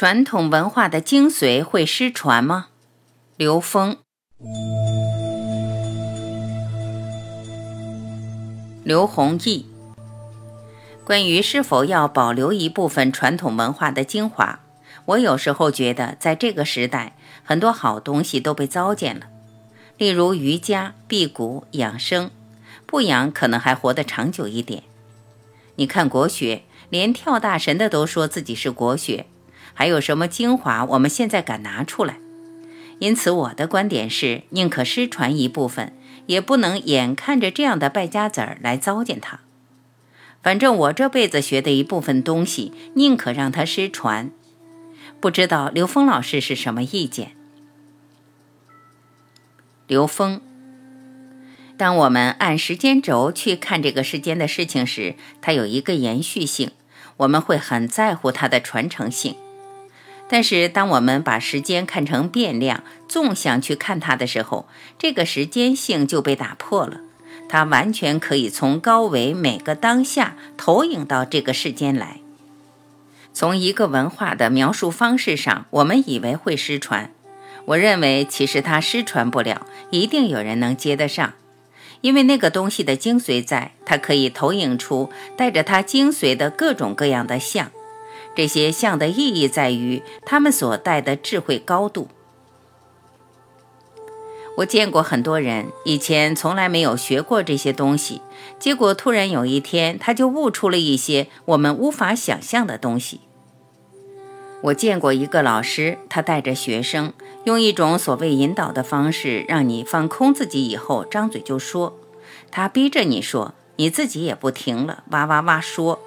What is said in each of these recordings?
传统文化的精髓会失传吗？刘峰、刘弘毅。关于是否要保留一部分传统文化的精华，我有时候觉得，在这个时代，很多好东西都被糟践了。例如瑜伽、辟谷、养生，不养可能还活得长久一点。你看国学，连跳大神的都说自己是国学。还有什么精华，我们现在敢拿出来？因此，我的观点是，宁可失传一部分，也不能眼看着这样的败家子儿来糟践它。反正我这辈子学的一部分东西，宁可让它失传。不知道刘峰老师是什么意见？刘峰，当我们按时间轴去看这个世间的事情时，它有一个延续性，我们会很在乎它的传承性。但是，当我们把时间看成变量、纵向去看它的时候，这个时间性就被打破了。它完全可以从高维每个当下投影到这个世间来。从一个文化的描述方式上，我们以为会失传。我认为，其实它失传不了，一定有人能接得上，因为那个东西的精髓在，它可以投影出带着它精髓的各种各样的像。这些像的意义在于他们所带的智慧高度。我见过很多人以前从来没有学过这些东西，结果突然有一天他就悟出了一些我们无法想象的东西。我见过一个老师，他带着学生用一种所谓引导的方式，让你放空自己以后张嘴就说，他逼着你说，你自己也不停了，哇哇哇说。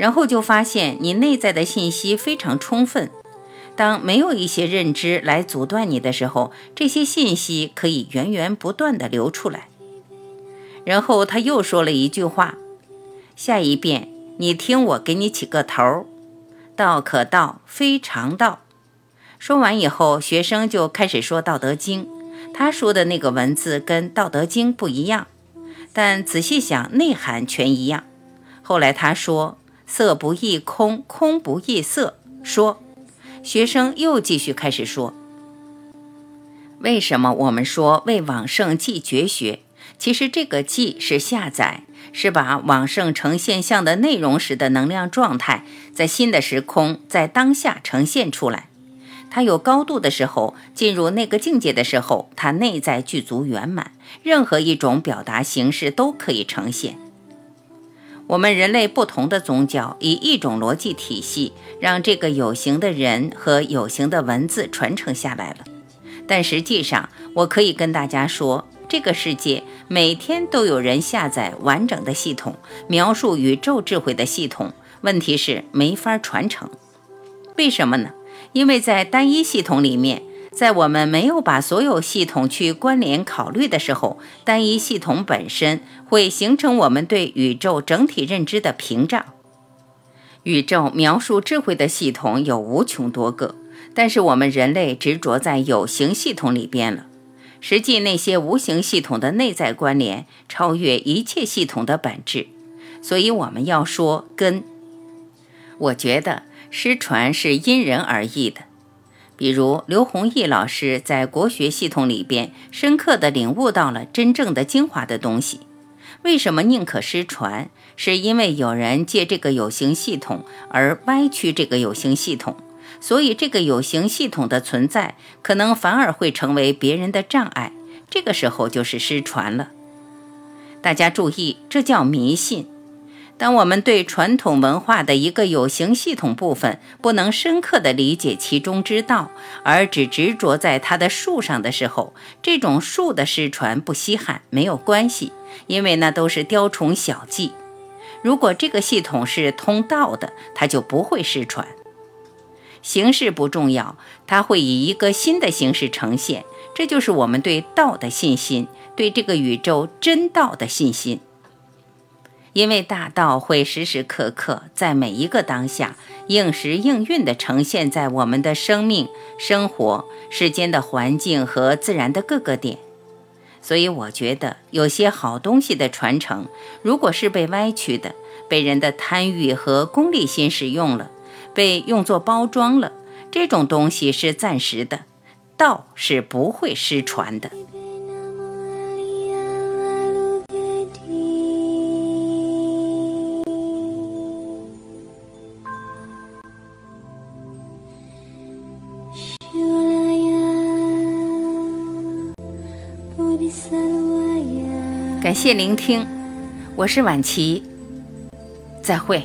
然后就发现你内在的信息非常充分。当没有一些认知来阻断你的时候，这些信息可以源源不断的流出来。然后他又说了一句话：“下一遍，你听我给你起个头，道可道，非常道。”说完以后，学生就开始说《道德经》。他说的那个文字跟《道德经》不一样，但仔细想，内涵全一样。后来他说。色不异空，空不异色。说，学生又继续开始说：为什么我们说为往圣继绝学？其实这个继是下载，是把往圣呈现象的内容时的能量状态，在新的时空，在当下呈现出来。它有高度的时候，进入那个境界的时候，它内在具足圆满，任何一种表达形式都可以呈现。我们人类不同的宗教以一种逻辑体系，让这个有形的人和有形的文字传承下来了。但实际上，我可以跟大家说，这个世界每天都有人下载完整的系统，描述宇宙智慧的系统。问题是没法传承，为什么呢？因为在单一系统里面。在我们没有把所有系统去关联考虑的时候，单一系统本身会形成我们对宇宙整体认知的屏障。宇宙描述智慧的系统有无穷多个，但是我们人类执着在有形系统里边了。实际那些无形系统的内在关联超越一切系统的本质，所以我们要说根。我觉得失传是因人而异的。比如刘弘毅老师在国学系统里边深刻地领悟到了真正的精华的东西。为什么宁可失传？是因为有人借这个有形系统而歪曲这个有形系统，所以这个有形系统的存在可能反而会成为别人的障碍。这个时候就是失传了。大家注意，这叫迷信。当我们对传统文化的一个有形系统部分不能深刻地理解其中之道，而只执着在它的术上的时候，这种术的失传不稀罕，没有关系，因为那都是雕虫小技。如果这个系统是通道的，它就不会失传。形式不重要，它会以一个新的形式呈现。这就是我们对道的信心，对这个宇宙真道的信心。因为大道会时时刻刻在每一个当下应时应运地呈现在我们的生命、生活、世间的环境和自然的各个点。所以，我觉得有些好东西的传承，如果是被歪曲的，被人的贪欲和功利心使用了，被用作包装了，这种东西是暂时的，道是不会失传的。感谢聆听，我是婉琪，再会。